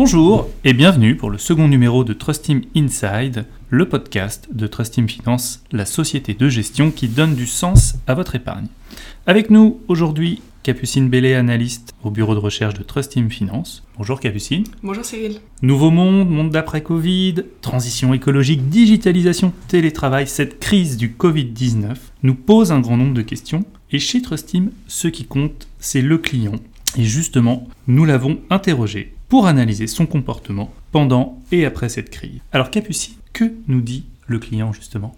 Bonjour et bienvenue pour le second numéro de Trust Team Inside, le podcast de Trust Team Finance, la société de gestion qui donne du sens à votre épargne. Avec nous aujourd'hui, Capucine Bellet, analyste au bureau de recherche de Trust Team Finance. Bonjour Capucine. Bonjour Cyril. Nouveau monde, monde d'après-Covid, transition écologique, digitalisation, télétravail, cette crise du Covid-19 nous pose un grand nombre de questions. Et chez Trust Team, ce qui compte, c'est le client. Et justement, nous l'avons interrogé pour analyser son comportement pendant et après cette crise. Alors Capucine, que nous dit le client justement?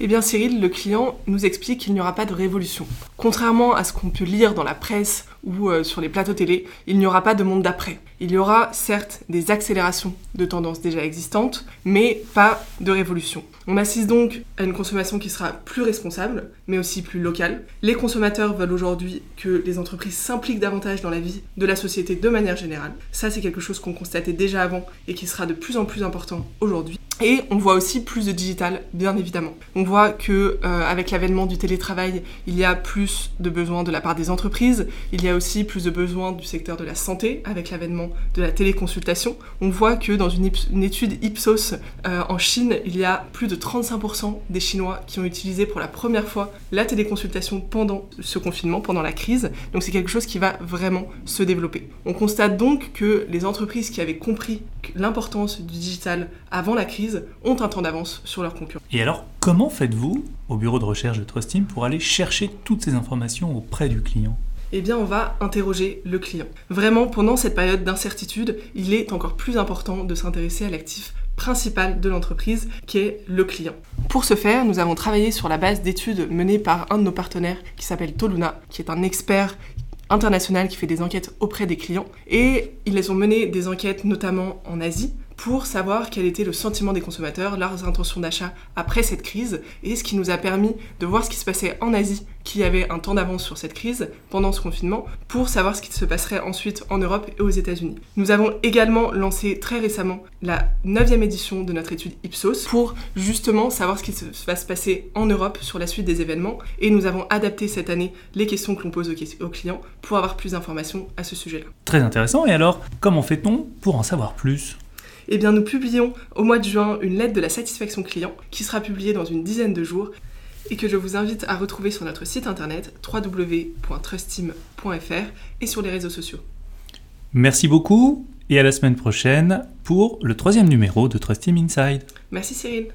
Eh bien Cyril, le client nous explique qu'il n'y aura pas de révolution. Contrairement à ce qu'on peut lire dans la presse ou euh, sur les plateaux télé, il n'y aura pas de monde d'après. Il y aura certes des accélérations de tendances déjà existantes, mais pas de révolution. On assiste donc à une consommation qui sera plus responsable, mais aussi plus locale. Les consommateurs veulent aujourd'hui que les entreprises s'impliquent davantage dans la vie de la société de manière générale. Ça, c'est quelque chose qu'on constatait déjà avant et qui sera de plus en plus important aujourd'hui. Et on voit aussi plus de digital, bien évidemment. On voit que euh, avec l'avènement du télétravail, il y a plus de besoins de la part des entreprises. Il y a aussi plus de besoins du secteur de la santé avec l'avènement de la téléconsultation. On voit que dans une, étude Ipsos euh, en Chine, il y a plus de 35% des Chinois qui ont utilisé pour la première fois la téléconsultation pendant ce confinement, pendant la crise. Donc c'est quelque chose qui va vraiment se développer. On constate donc que les entreprises qui avaient compris l'importance du digital avant la crise ont un temps d'avance sur leurs concurrents. Et alors, comment faites-vous au bureau de recherche de Trustim pour aller chercher toutes ces informations auprès du client? Eh bien, on va interroger le client. Vraiment, pendant cette période d'incertitude, il est encore plus important de s'intéresser à l'actif principal de l'entreprise, qui est le client. Pour ce faire, nous avons travaillé sur la base d'études menées par un de nos partenaires qui s'appelle Toluna, qui est un expert international qui fait des enquêtes auprès des clients. Et ils ont mené des enquêtes notamment en Asie pour savoir quel était le sentiment des consommateurs, leurs intentions d'achat après cette crise, et ce qui nous a permis de voir ce qui se passait en Asie, qui avait un temps d'avance sur cette crise pendant ce confinement, pour savoir ce qui se passerait ensuite en Europe et aux États-Unis. Nous avons également lancé très récemment la neuvième édition de notre étude Ipsos pour justement savoir ce qui va se passer en Europe sur la suite des événements, et nous avons adapté cette année les questions que l'on pose aux clients pour avoir plus d'informations à ce sujet-là. Très intéressant, et alors comment fait-on pour en savoir plus? Eh bien, nous publions au mois de juin une lettre de la satisfaction client qui sera publiée dans une dizaine de jours et que je vous invite à retrouver sur notre site internet www.trustim.fr et sur les réseaux sociaux. Merci beaucoup et à la semaine prochaine pour le troisième numéro de Trust Inside. Merci Cyril.